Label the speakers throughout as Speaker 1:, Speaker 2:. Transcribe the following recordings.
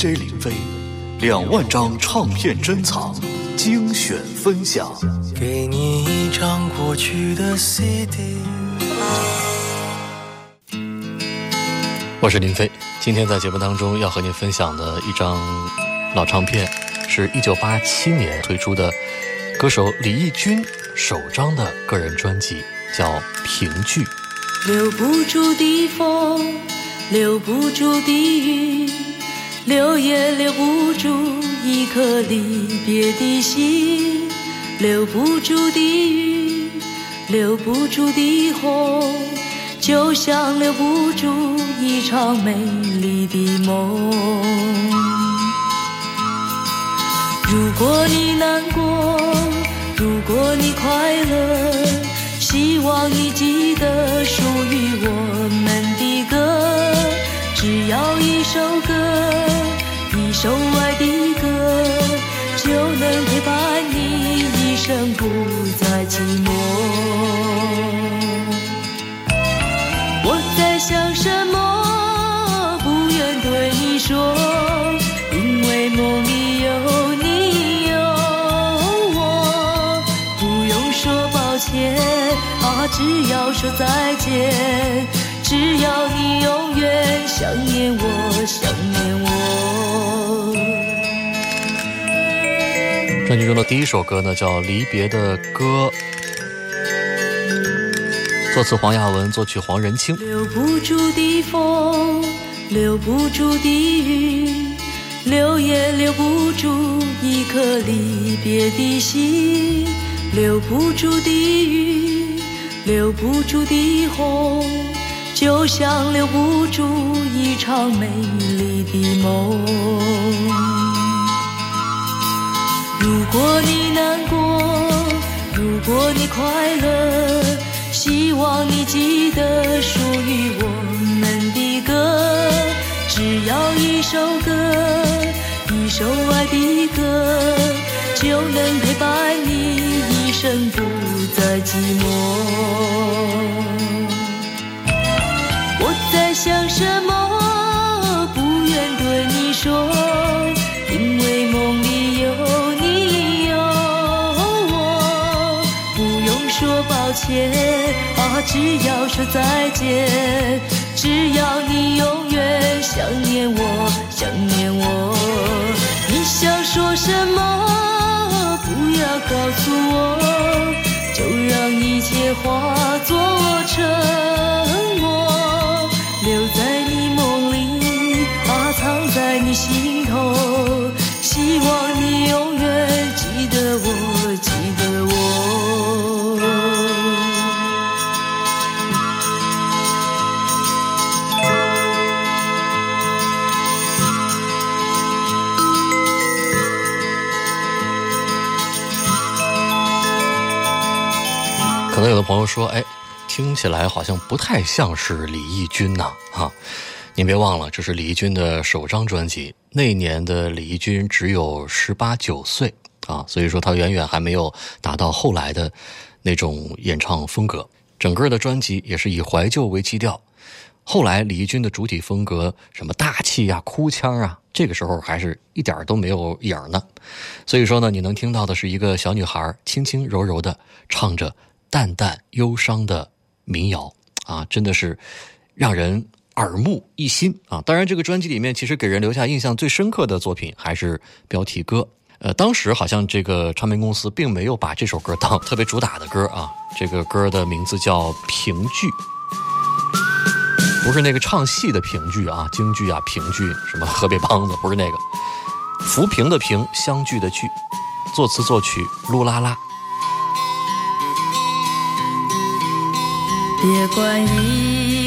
Speaker 1: DJ 林飞，两万张唱片珍藏，精选分享。
Speaker 2: 给你一张过去的 CD。
Speaker 3: 我是林飞，今天在节目当中要和您分享的一张老唱片，是一九八七年推出的歌手李翊君首张的个人专辑，叫《凭据》。
Speaker 4: 留不住的风，留不住的雨，留也留不住一颗离别的心。留不住的雨，留不住的红，就像留不住一场美丽的梦。如果你难过，如果你快乐。希望你记得属于我们，只要一首歌，一首爱的歌，就能陪伴你一生不再寂寞。我在想什么？不愿对你说，因为梦里有你有我，不用说抱歉。啊只要说再见，只要你永远想念我，想念我。
Speaker 3: 专辑中的第一首歌呢，叫《离别的歌》，作词黄亚文，作曲黄仁清。
Speaker 4: 留不住的风，留不住的雨，留也留不住一颗离别的心，留不住的雨。留不住的红，就像留不住一场美丽的梦。如果你难过，如果你快乐，希望你记得属于我们的歌。只要一首歌，一首爱的歌，就能陪伴你一生不再寂寞。想什么？不愿对你说，因为梦里有你有我，不用说抱歉啊，只要说再见，只要你永远想念我，想念我。你想说什么？不要告诉我，就让一切化作尘藏在你心头，希望你永远记得我，记得我。
Speaker 3: 可能有的朋友说，哎。听起来好像不太像是李翊君呐，哈！您别忘了，这是李翊君的首张专辑。那年的李翊君只有十八九岁啊，所以说他远远还没有达到后来的那种演唱风格。整个的专辑也是以怀旧为基调。后来李翊君的主体风格，什么大气啊、哭腔啊，这个时候还是一点都没有影呢。所以说呢，你能听到的是一个小女孩轻轻柔柔的唱着淡淡忧伤的。民谣啊，真的是让人耳目一新啊！当然，这个专辑里面其实给人留下印象最深刻的作品还是标题歌。呃，当时好像这个唱片公司并没有把这首歌当特别主打的歌啊。这个歌的名字叫《评剧》，不是那个唱戏的评剧啊，京剧啊，评剧什么河北梆子，不是那个浮萍的萍，相聚的聚，作词作曲噜啦啦。
Speaker 4: 别管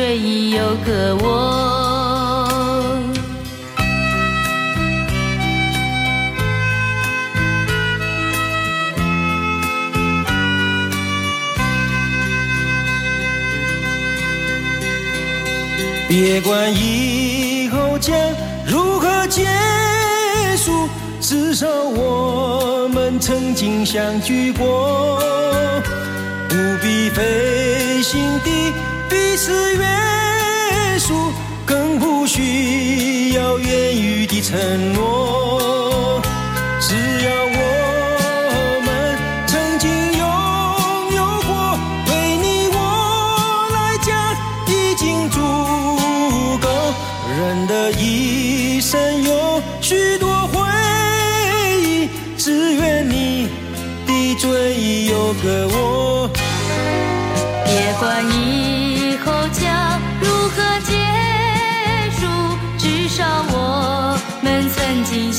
Speaker 4: 追忆有个我。
Speaker 5: 别管以后将如何结束，至少我们曾经相聚过。不必费心地是约束，更不需要言语的承诺。只要我们曾经拥有过，对你我来讲已经足够。人的一生有许多回忆，只愿你的追忆有个我。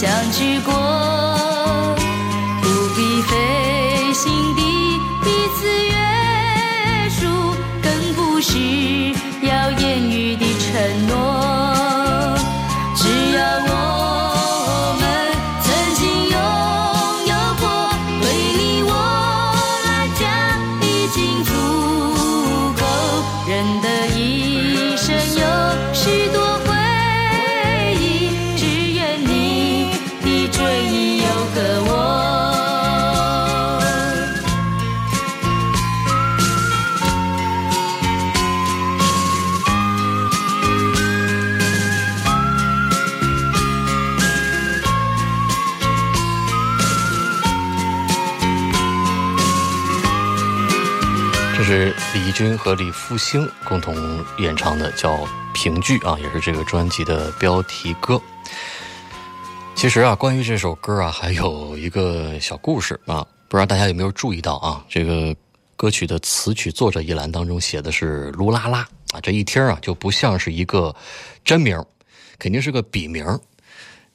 Speaker 4: 相聚过。不必费心地彼此约束，更不需要言语的承诺。只要我们曾经拥有过，对你我来讲已经足
Speaker 3: 李翊君和李复兴共同演唱的，叫《评剧》啊，也是这个专辑的标题歌。其实啊，关于这首歌啊，还有一个小故事啊，不知道大家有没有注意到啊？这个歌曲的词曲作者一栏当中写的是“噜拉拉”啊，这一听啊就不像是一个真名，肯定是个笔名。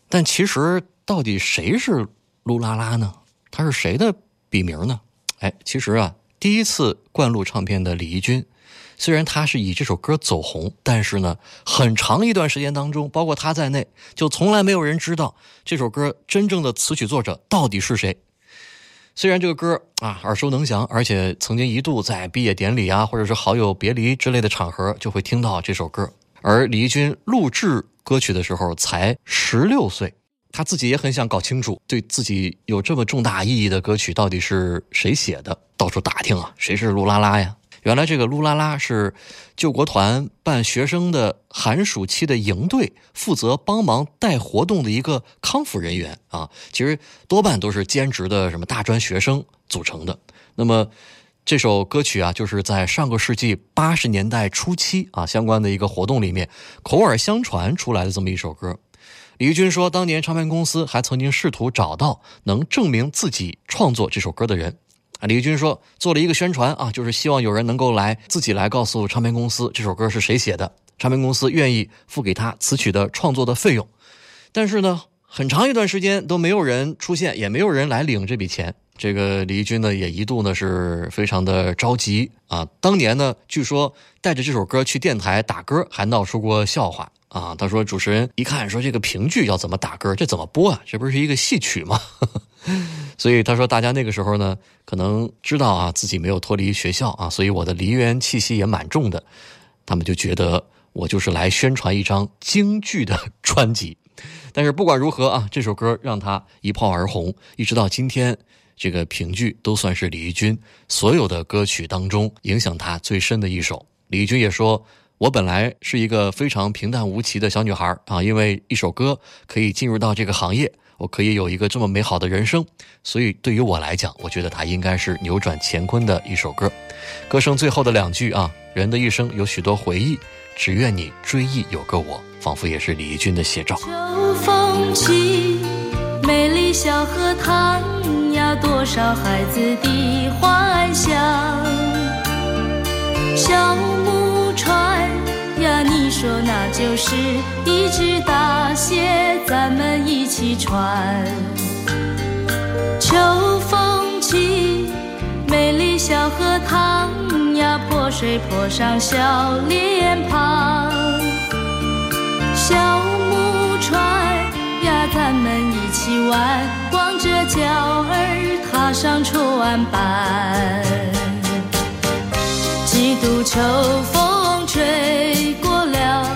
Speaker 3: 但其实到底谁是噜拉拉呢？他是谁的笔名呢？哎，其实啊，第一次灌录唱片的李翊君，虽然他是以这首歌走红，但是呢，很长一段时间当中，包括他在内，就从来没有人知道这首歌真正的词曲作者到底是谁。虽然这个歌啊耳熟能详，而且曾经一度在毕业典礼啊，或者是好友别离之类的场合就会听到这首歌。而李翊君录制歌曲的时候才十六岁，他自己也很想搞清楚，对自己有这么重大意义的歌曲到底是谁写的，到处打听啊，谁是卢拉拉呀？原来这个卢拉拉是救国团办学生的寒暑期的营队，负责帮忙带活动的一个康复人员啊。其实多半都是兼职的什么大专学生组成的。那么这首歌曲啊，就是在上个世纪八十年代初期啊，相关的一个活动里面口耳相传出来的这么一首歌。李翊君说，当年唱片公司还曾经试图找到能证明自己创作这首歌的人。啊，李翊君说做了一个宣传啊，就是希望有人能够来自己来告诉唱片公司这首歌是谁写的，唱片公司愿意付给他词曲的创作的费用。但是呢，很长一段时间都没有人出现，也没有人来领这笔钱。这个李翊君呢，也一度呢是非常的着急啊。当年呢，据说带着这首歌去电台打歌，还闹出过笑话啊。他说主持人一看说这个评剧要怎么打歌，这怎么播啊？这不是一个戏曲吗？所以他说大家那个时候呢，可能知道啊自己没有脱离学校啊，所以我的梨园气息也蛮重的。他们就觉得我就是来宣传一张京剧的 专辑。但是不管如何啊，这首歌让他一炮而红，一直到今天。这个评剧都算是李翊君所有的歌曲当中影响他最深的一首。李翊君也说：“我本来是一个非常平淡无奇的小女孩啊，因为一首歌可以进入到这个行业，我可以有一个这么美好的人生，所以对于我来讲，我觉得它应该是扭转乾坤的一首歌。”歌声最后的两句啊，“人的一生有许多回忆，只愿你追忆有个我”，仿佛也是李翊君的写照。
Speaker 4: 秋风起，美丽小荷塘呀，多少孩子的幻想。小木船呀，你说那就是一只大蟹，咱们一起穿。秋风起，美丽小荷塘呀，泼水泼上小脸庞。小木船呀，咱们一起玩，光着脚儿踏上船板。几度秋风睡过了，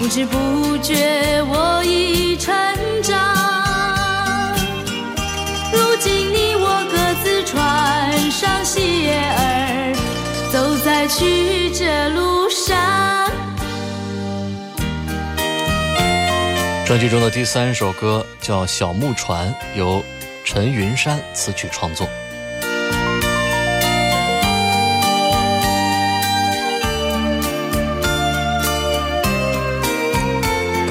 Speaker 4: 不知不觉我已成长。如今你我各自穿上鞋儿，走在曲折路上。
Speaker 3: 专辑中的第三首歌叫《小木船》，由陈云山词曲创作。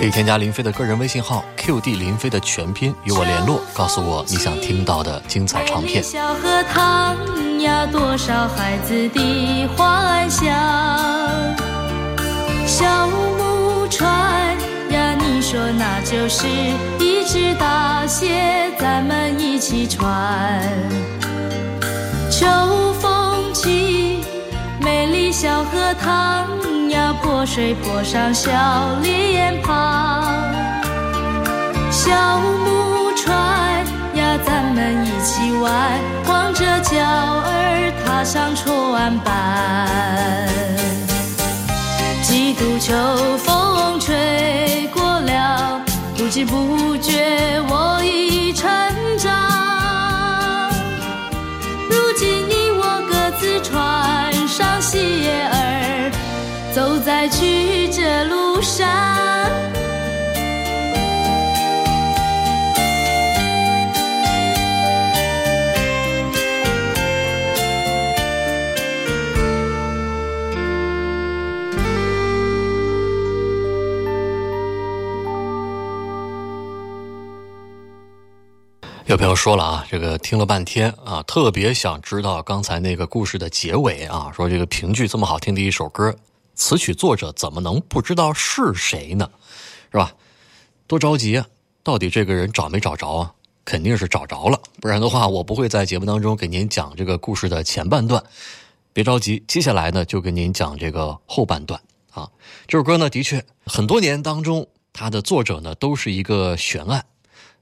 Speaker 3: 可以添加林飞的个人微信号 QD 林飞的全拼与我联络，告诉我你想听到的精彩唱片。
Speaker 4: 小荷塘呀，多少孩子的幻想。小木船呀，你说那就是一只大蟹，咱们一起穿。秋风，小荷塘呀，泼水泼上小脸庞。小木船呀，咱们一起玩，光着脚儿踏上船板。几度秋风吹过了，不知不觉我已成长。走在曲折路上。
Speaker 3: 有朋友说了啊，这个听了半天啊，特别想知道刚才那个故事的结尾啊，说这个评剧这么好听的一首歌，词曲作者怎么能不知道是谁呢？是吧？多着急啊！到底这个人找没找着啊？肯定是找着了，不然的话我不会在节目当中给您讲这个故事的前半段。别着急，接下来呢就给您讲这个后半段啊。这首歌呢，的确很多年当中，它的作者呢都是一个悬案。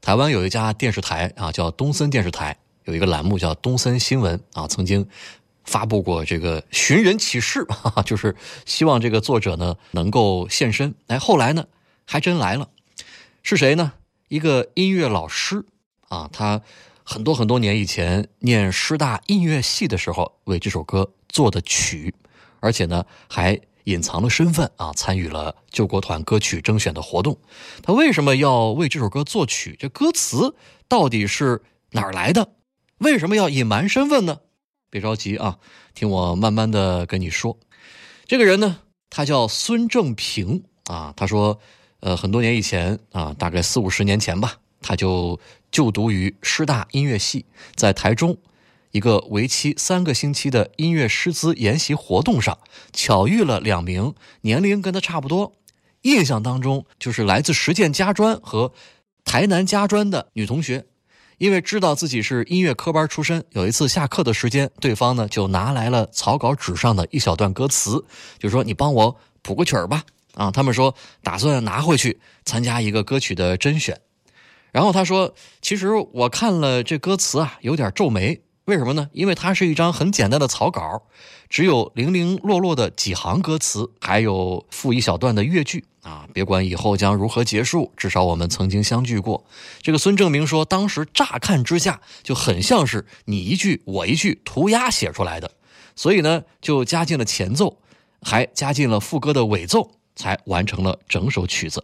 Speaker 3: 台湾有一家电视台啊，叫东森电视台，有一个栏目叫东森新闻啊，曾经发布过这个寻人启事，哈 哈，就是希望这个作者呢能够现身。哎，后来呢还真来了，是谁呢？一个音乐老师啊，他很多很多年以前念师大音乐系的时候为这首歌做的曲，而且呢还。隐藏了身份啊，参与了救国团歌曲征选的活动。他为什么要为这首歌作曲？这歌词到底是哪儿来的？为什么要隐瞒身份呢？别着急啊，听我慢慢的跟你说。这个人呢，他叫孙正平啊。他说，呃，很多年以前啊，大概四五十年前吧，他就就读于师大音乐系，在台中。一个为期三个星期的音乐师资研习活动上，巧遇了两名年龄跟他差不多、印象当中就是来自实践家专和台南家专的女同学。因为知道自己是音乐科班出身，有一次下课的时间，对方呢就拿来了草稿纸上的一小段歌词，就说：“你帮我谱个曲儿吧。”啊，他们说打算拿回去参加一个歌曲的甄选。然后他说：“其实我看了这歌词啊，有点皱眉。”为什么呢？因为它是一张很简单的草稿，只有零零落落的几行歌词，还有附一小段的乐句啊。别管以后将如何结束，至少我们曾经相聚过。这个孙正明说，当时乍看之下就很像是你一句我一句涂鸦写出来的，所以呢，就加进了前奏，还加进了副歌的尾奏，才完成了整首曲子。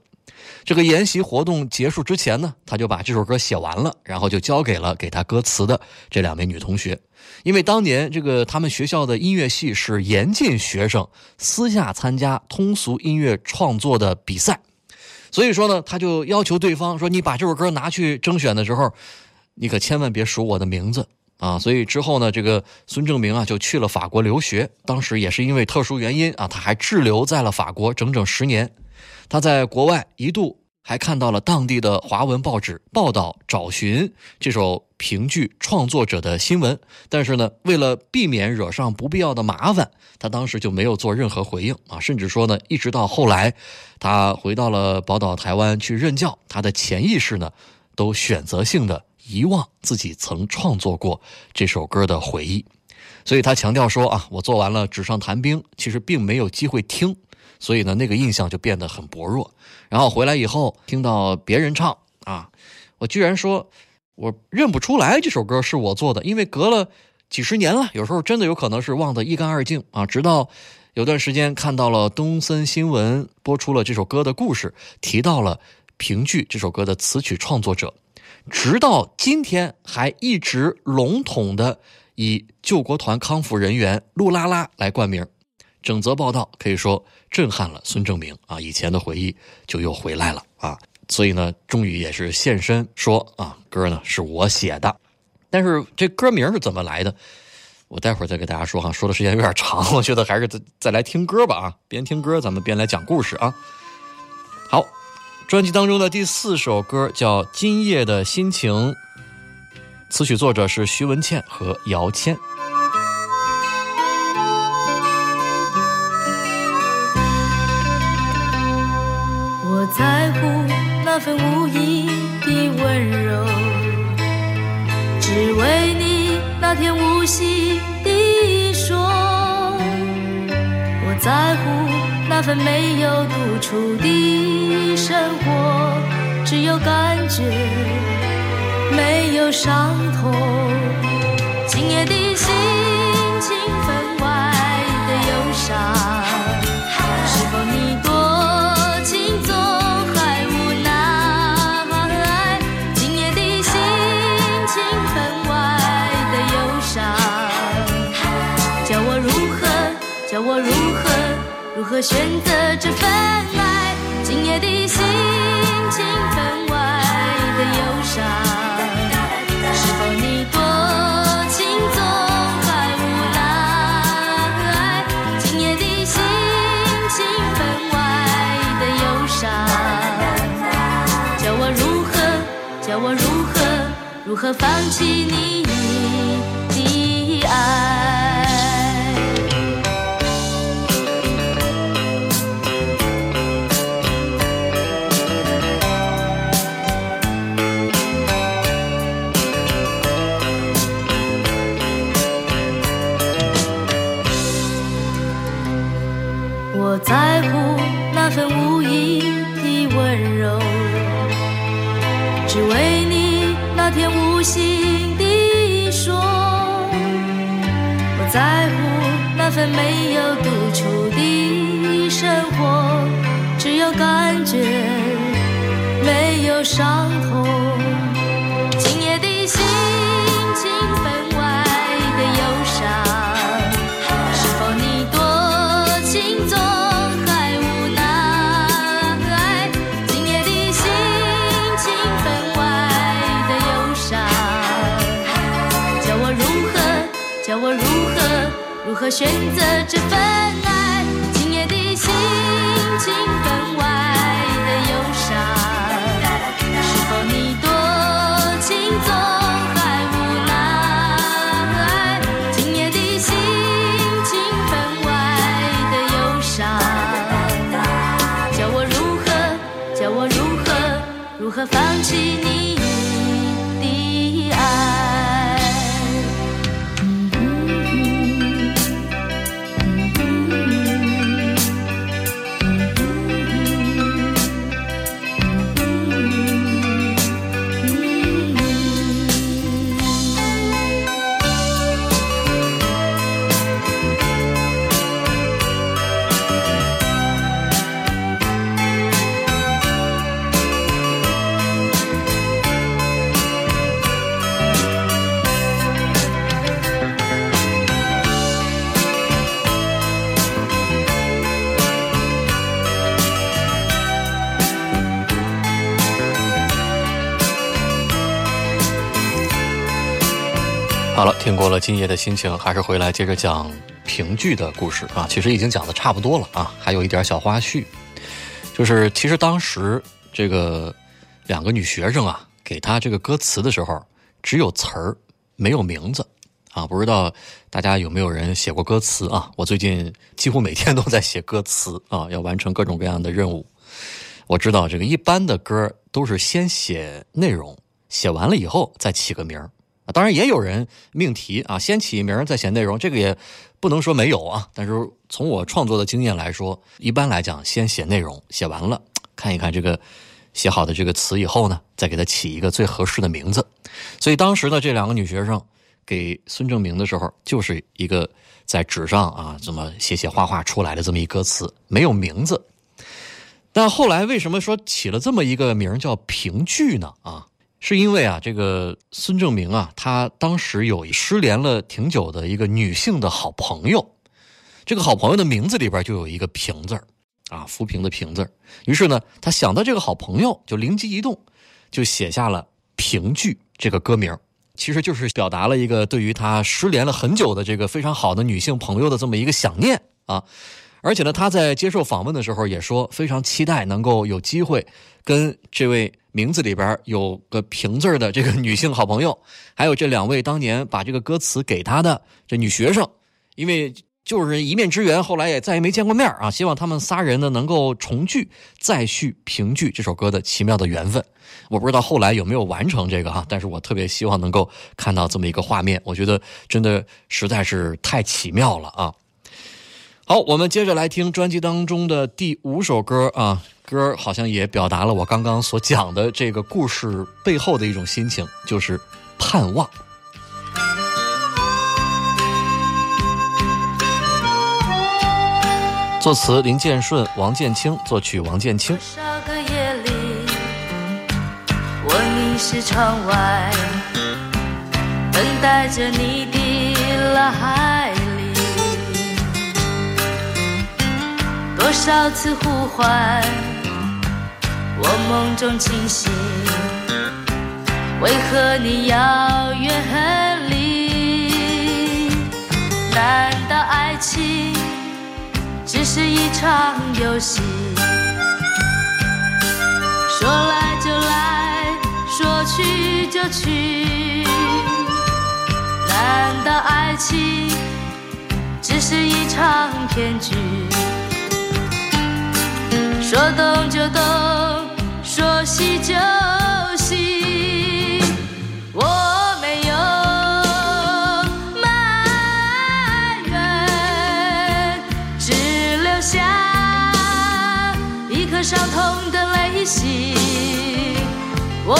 Speaker 3: 这个研习活动结束之前呢，他就把这首歌写完了，然后就交给了给他歌词的这两位女同学。因为当年这个他们学校的音乐系是严禁学生私下参加通俗音乐创作的比赛，所以说呢，他就要求对方说：“你把这首歌拿去征选的时候，你可千万别数我的名字啊！”所以之后呢，这个孙正明啊就去了法国留学。当时也是因为特殊原因啊，他还滞留在了法国整整十年。他在国外一度还看到了当地的华文报纸报道找寻这首评剧创作者的新闻，但是呢，为了避免惹上不必要的麻烦，他当时就没有做任何回应啊，甚至说呢，一直到后来，他回到了宝岛台湾去任教，他的潜意识呢，都选择性的遗忘自己曾创作过这首歌的回忆，所以他强调说啊，我做完了纸上谈兵，其实并没有机会听。所以呢，那个印象就变得很薄弱。然后回来以后，听到别人唱啊，我居然说，我认不出来这首歌是我做的，因为隔了几十年了，有时候真的有可能是忘得一干二净啊。直到有段时间看到了东森新闻播出了这首歌的故事，提到了评剧这首歌的词曲创作者，直到今天还一直笼统的以救国团康复人员陆拉拉来冠名。整则报道可以说震撼了孙正明啊，以前的回忆就又回来了啊，所以呢，终于也是现身说啊，歌呢是我写的，但是这歌名是怎么来的？我待会儿再给大家说哈，说的时间有点长，我觉得还是再再来听歌吧啊，边听歌咱们边来讲故事啊。好，专辑当中的第四首歌叫《今夜的心情》，词曲作者是徐文倩和姚谦。
Speaker 4: 在乎那份无意的温柔，只为你那天无心地说。我在乎那份没有独处的生活，只有感觉，没有伤痛。今夜的如何选择这份爱？今夜的心情分外的忧伤，是否你多情总还无奈？今夜的心情分外的忧伤，叫我如何叫我如何如何放弃你的爱？没有独处的生活，只有感觉，没有伤痛。何选择这份爱？今夜的心情分外的忧伤，是否你多情总还无奈？今夜的心情分外的忧伤，叫我如何叫我如何如何放弃你
Speaker 3: 听过了今夜的心情，还是回来接着讲评剧的故事啊。其实已经讲的差不多了啊，还有一点小花絮，就是其实当时这个两个女学生啊，给她这个歌词的时候，只有词儿，没有名字啊。不知道大家有没有人写过歌词啊？我最近几乎每天都在写歌词啊，要完成各种各样的任务。我知道这个一般的歌都是先写内容，写完了以后再起个名儿。当然也有人命题啊，先起名再写内容，这个也不能说没有啊。但是从我创作的经验来说，一般来讲，先写内容，写完了看一看这个写好的这个词以后呢，再给它起一个最合适的名字。所以当时的，这两个女学生给孙正明的时候，就是一个在纸上啊，这么写写画画出来的这么一歌词，没有名字。但后来为什么说起了这么一个名叫评剧呢？啊，是因为啊，这个孙正明啊，他当时有失联了挺久的一个女性的好朋友，这个好朋友的名字里边就有一个“平”字，啊，浮萍的“萍”字。于是呢，他想到这个好朋友，就灵机一动，就写下了“评剧”这个歌名，其实就是表达了一个对于他失联了很久的这个非常好的女性朋友的这么一个想念啊。而且呢，他在接受访问的时候也说，非常期待能够有机会跟这位名字里边有个“平”字的这个女性好朋友，还有这两位当年把这个歌词给她的这女学生，因为就是一面之缘，后来也再也没见过面啊。希望他们仨人呢能够重聚，再续评剧这首歌的奇妙的缘分。我不知道后来有没有完成这个哈，但是我特别希望能够看到这么一个画面，我觉得真的实在是太奇妙了啊。好，我们接着来听专辑当中的第五首歌啊，歌好像也表达了我刚刚所讲的这个故事背后的一种心情，就是盼望。作词林建顺、王建清，作曲王建清。
Speaker 4: 多少个夜里，我凝视窗外，等待着你的来多少次呼唤，我梦中惊醒，为何你遥远离？难道爱情只是一场游戏？说来就来，说去就去。难道爱情只是一场骗局？说动就动，说熄就熄。我没有埋怨，只留下一颗伤痛的泪心。我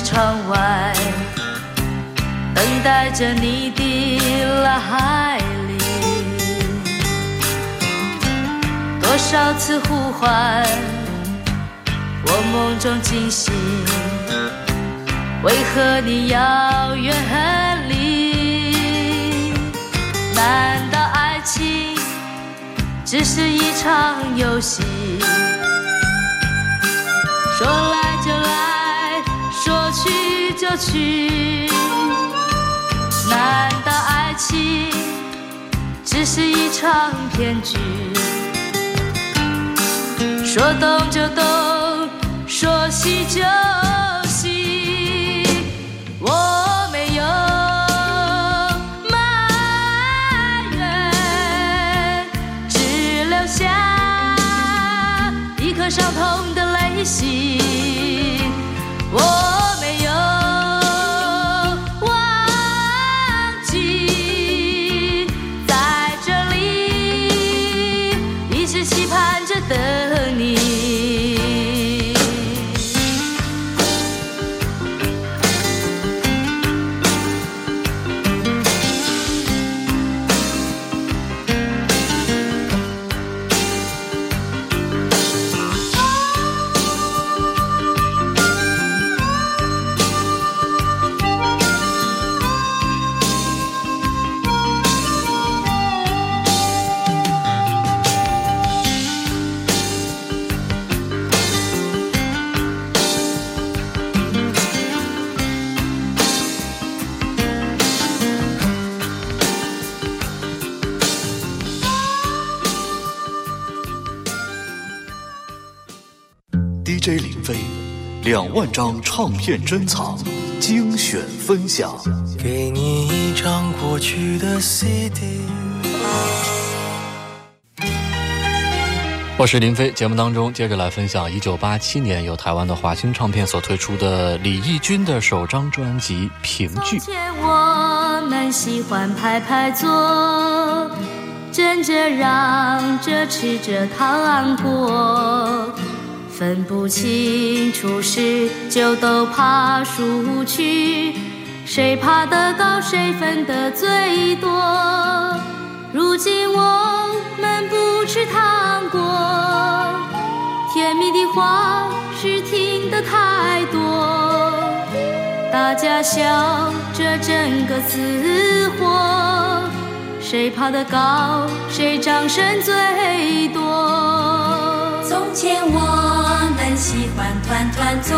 Speaker 4: 窗外，等待着你的来临。多少次呼唤，我梦中惊醒，为何你遥远离？难道爱情只是一场游戏？说来，就去。难道爱情只是一场骗局？说动就动，说熄就熄。我没有埋怨，只留下一颗伤痛
Speaker 1: 万张唱片珍藏精选分享。
Speaker 2: 给你一张过去的 CD。
Speaker 3: 我是林飞，节目当中接着来分享一九八七年由台湾的华星唱片所推出的李翊君的首张专辑《凭据》。
Speaker 4: 从前我们喜欢排排坐，争着让着吃着糖果，分不清楚时就都爬树去，谁爬得高谁分得最多。如今我们不吃糖果，甜蜜的话是听得太多。大家笑着争个死活，谁爬得高，谁掌声最多。
Speaker 6: 从前我们喜欢团团坐，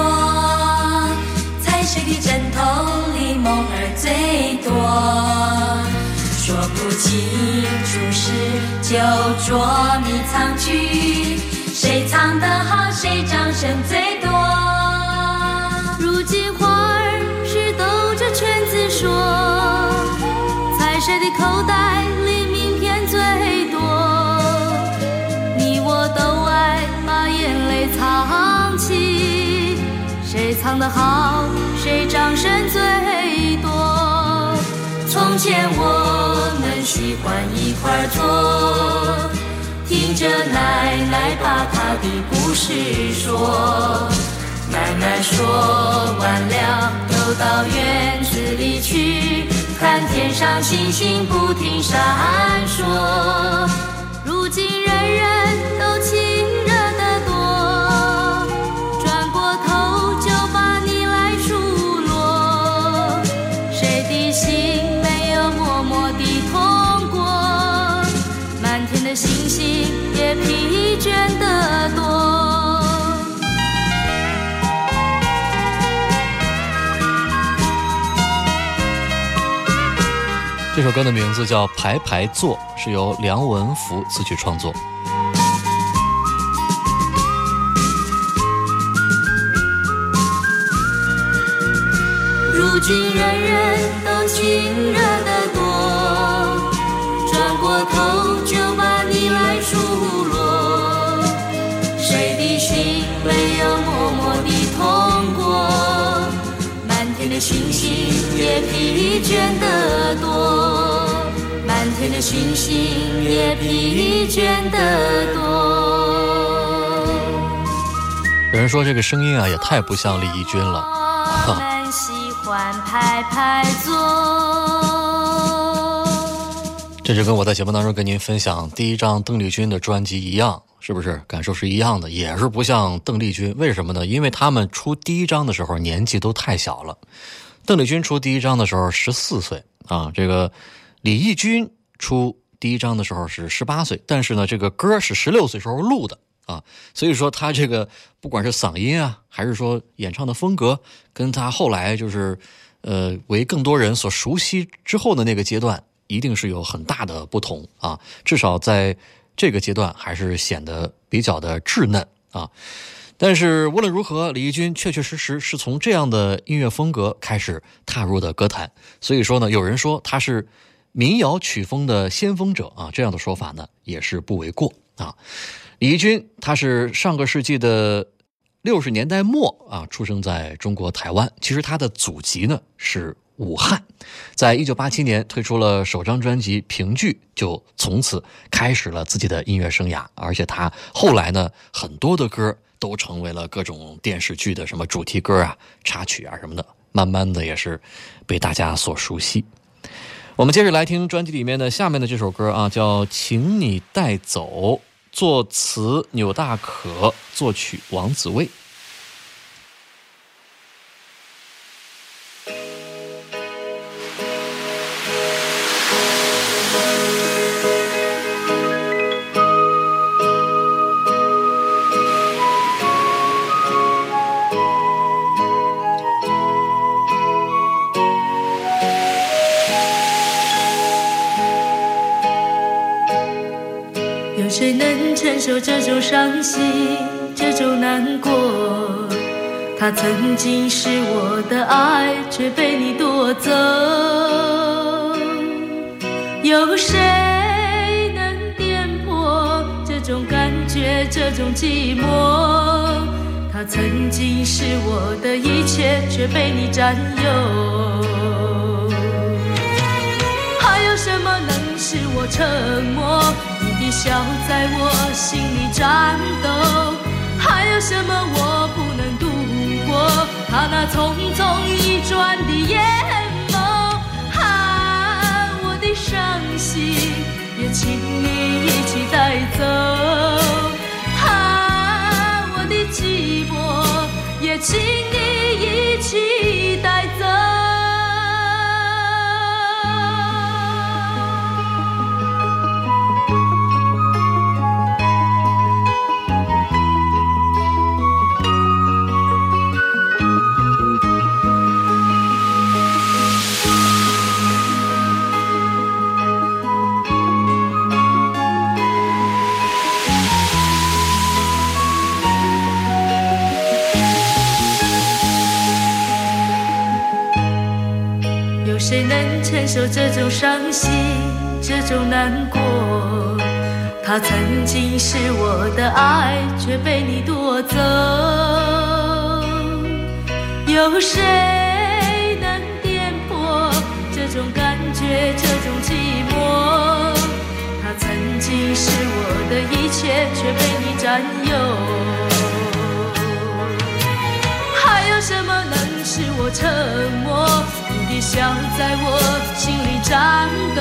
Speaker 6: 猜谁的枕头里梦儿最多。说不清楚时就捉迷藏去，谁藏得好，谁掌声最多。
Speaker 4: 如今花儿是兜着圈子说，猜谁的口袋唱得好，谁掌声最多。从前我们喜欢一块儿坐，听着奶奶把她的故事说。奶奶说完了，又到院子里去，看天上星星不停闪烁。也疲倦得多。
Speaker 3: 这首歌的名字叫《排排坐》，是由梁文福词曲创作。
Speaker 4: 如今人人都亲热得多，转过头过？满天的星星也疲倦得多，满天的星星也疲倦得多。
Speaker 3: 有人说这个声音啊，也太不像李翊君了。
Speaker 4: 我们喜欢排排坐。
Speaker 3: 这就跟我在节目当中跟您分享第一张邓丽君的专辑一样，是不是感受是一样的？也是不像邓丽君，为什么呢？因为他们出第一张的时候年纪都太小了。邓丽君出第一张的时候十四岁啊，这个李翊君出第一张的时候是十八岁，但是呢，这个歌是十六岁时候录的啊，所以说他这个不管是嗓音啊，还是说演唱的风格，跟他后来就是呃为更多人所熟悉之后的那个阶段，一定是有很大的不同啊。至少在这个阶段，还是显得比较的稚嫩啊。但是无论如何，李翊君确确实实是从这样的音乐风格开始踏入的歌坛。所以说呢，有人说他是民谣曲风的先锋者啊，这样的说法呢也是不为过啊。李翊君他是上个世纪的六十年代末啊，出生在中国台湾。其实他的祖籍呢是武汉，在一九八七年推出了首张专辑《凭据》，就从此开始了自己的音乐生涯。而且他后来呢，很多的歌都成为了各种电视剧的什么主题歌啊、插曲啊什么的，慢慢的也是被大家所熟悉。我们接着来听专辑里面的下面的这首歌啊，叫《请你带走》，作词钮大可，作曲王子卫。
Speaker 4: 寂寞？他曾经是我的一切，却被你占有。还有什么能使我沉默？你的笑在我心里颤抖。还有什么我不能度过？他那匆匆一转的眼受这种伤心，这种难过？他曾经是我的爱，却被你夺走。有谁能颠簸这种感觉，这种寂寞？他曾经是我的一切，却被你占有。还有什么能使我沉默？你的笑在我心里颤抖。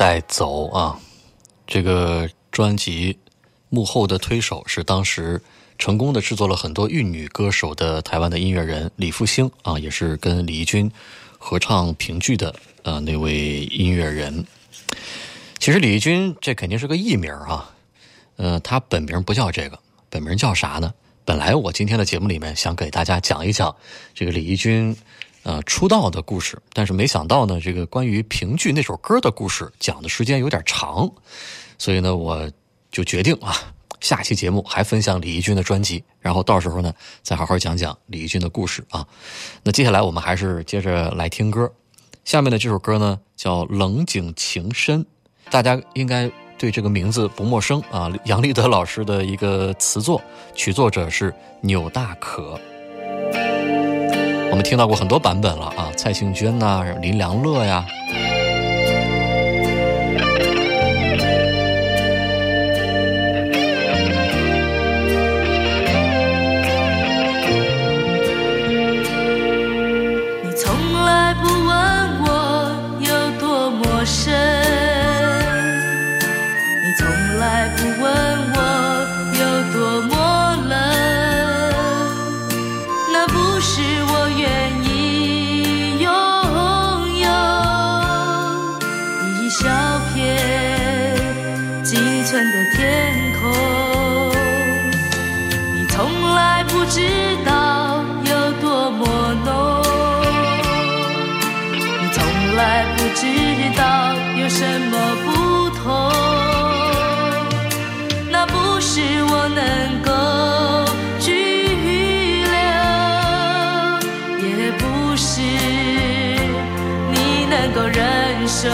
Speaker 4: 带走啊！
Speaker 3: 这个专辑幕后的推手是当时成功的制作了很多玉女歌手的台湾的音乐人李复兴啊，也是跟李翊君合唱评剧的呃那位音乐人。其实李翊君这肯定是个艺名啊，呃，他本名不叫这个，本名叫啥呢？本来我今天的节目里面想给大家讲一讲这个李翊君呃出道的故事，但是没想到呢，这个关于评剧那首歌的故事讲的时间有点长，所以呢，我就决定啊，下期节目还分享李翊君的专辑，然后到时候呢再好好讲讲李翊君的故事啊。那接下来我们还是接着来听歌，下面的这首歌呢叫《冷井情深》，大家应该对这个名字不陌生啊，杨立德老师的一个词作，曲作者是钮大可。我们听到过很多版本了啊，蔡幸娟呐、林良乐呀。
Speaker 4: 还不知道有什么不同。那不是我能够拘留，也不是你能够忍受。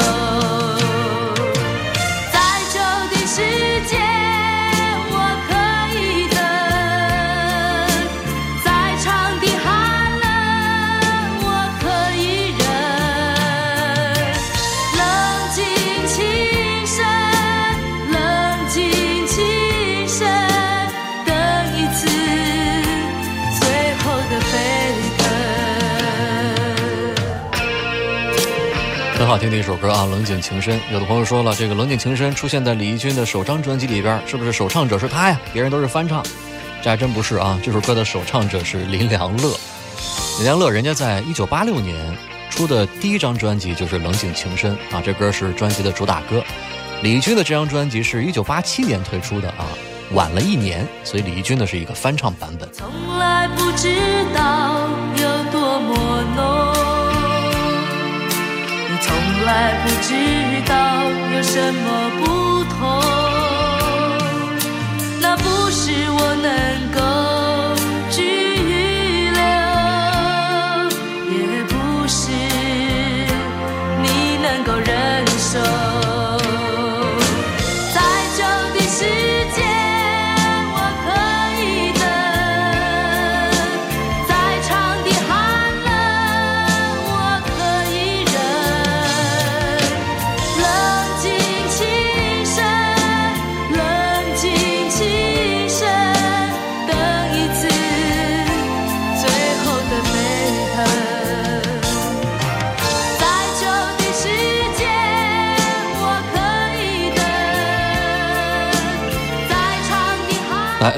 Speaker 3: 听的一首歌啊，《冷井情深》。有的朋友说了，这个《冷井情深》出现在李翊君的首张专辑里边，是不是首唱者是他呀？别人都是翻唱，这还真不是啊。这首歌的首唱者是林良乐。林良乐，人家在一九八六年出的第一张专辑就是《冷井情深》啊，这歌是专辑的主打歌。李翊君的这张专辑是一九八七年推出的啊，晚了一年，所以李翊君的是一个翻唱版本。
Speaker 4: 从来不知道有多么浓，从来不知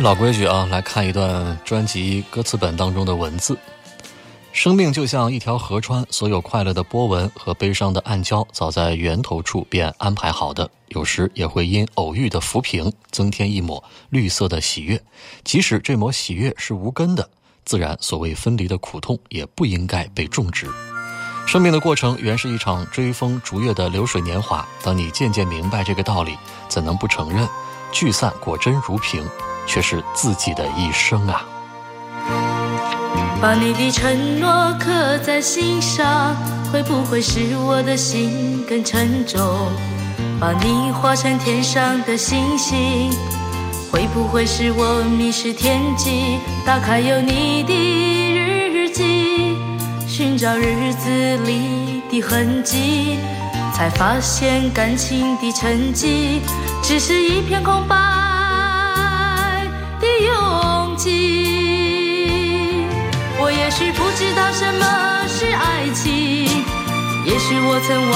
Speaker 3: 老规矩啊，来看一段专辑歌词本当中的文字。生命就像一条河川，所有快乐的波纹和悲伤的暗礁，早在源头处便安排好的。有时也会因偶遇的浮萍，增添一抹绿色的喜悦。即使这抹喜悦是无根的，自然所谓分离的苦痛，也不应该被种植。生命的过程原是一场追风逐月的流水年华。当你渐渐明白这个道理，怎能不承认，聚散果真如萍，却是自己的一生啊！
Speaker 4: 把你的承诺刻在心上，会不会使我的心更沉重？把你画成天上的星星，会不会使我迷失天际？打开有你的日记，寻找日子里的痕迹，才发现感情的沉寂，只是一片空白拥挤。我也许不知道什么是爱情，也许我曾忘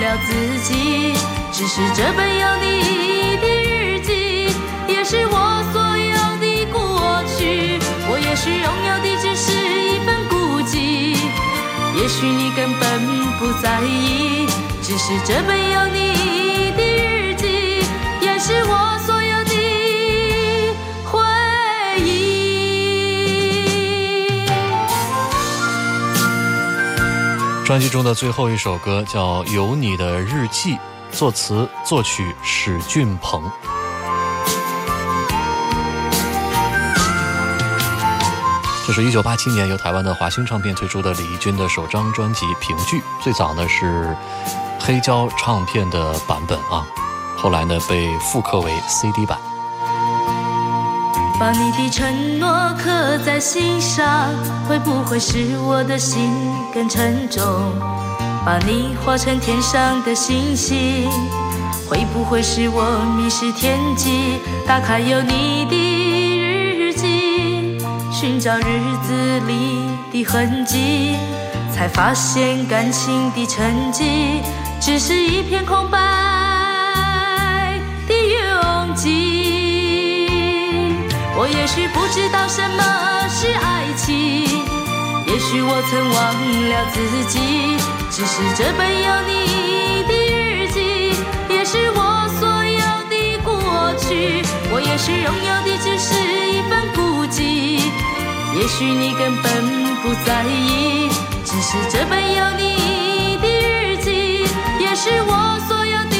Speaker 4: 了自己，只是这本有你的日记，也是我所有的过去。我也许拥有的只是一份孤寂，也许你根本不在意，只是这本有你的日记，也是我
Speaker 3: 专辑中的最后一首歌叫《有你的日记》，作词作曲史俊鹏。这是一九八七年由台湾的华星唱片推出的李翊君的首张专辑《评剧》，最早呢是黑胶唱片的版本啊，后来呢被复刻为 CD 版。
Speaker 4: 把你的承诺刻在心上，会不会是我的心更沉重？把你画成天上的星星，会不会是我迷失天际？打开有你的日记，寻找日子里的痕迹，才发现感情的沉寂，只是一片空白的拥挤。我也许不知道什么是爱情，也许我曾忘了自己，只是这本有你的日记，也是我所有的过去。我也许拥有的只是一份孤寂，也许你根本不在意，只是这本有你的日记，也是我所有的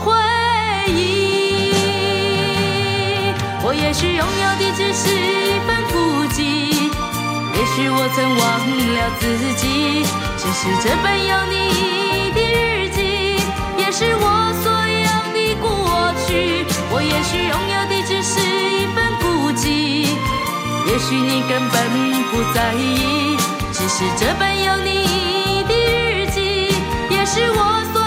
Speaker 4: 回忆。我也许拥有的只是一份孤寂，许我曾忘了自己，只是这本有你的日记，也是我所有的过去。我也许拥有的只是一份孤寂，也许你根本不在意，只是这本有你的日记，也是我所。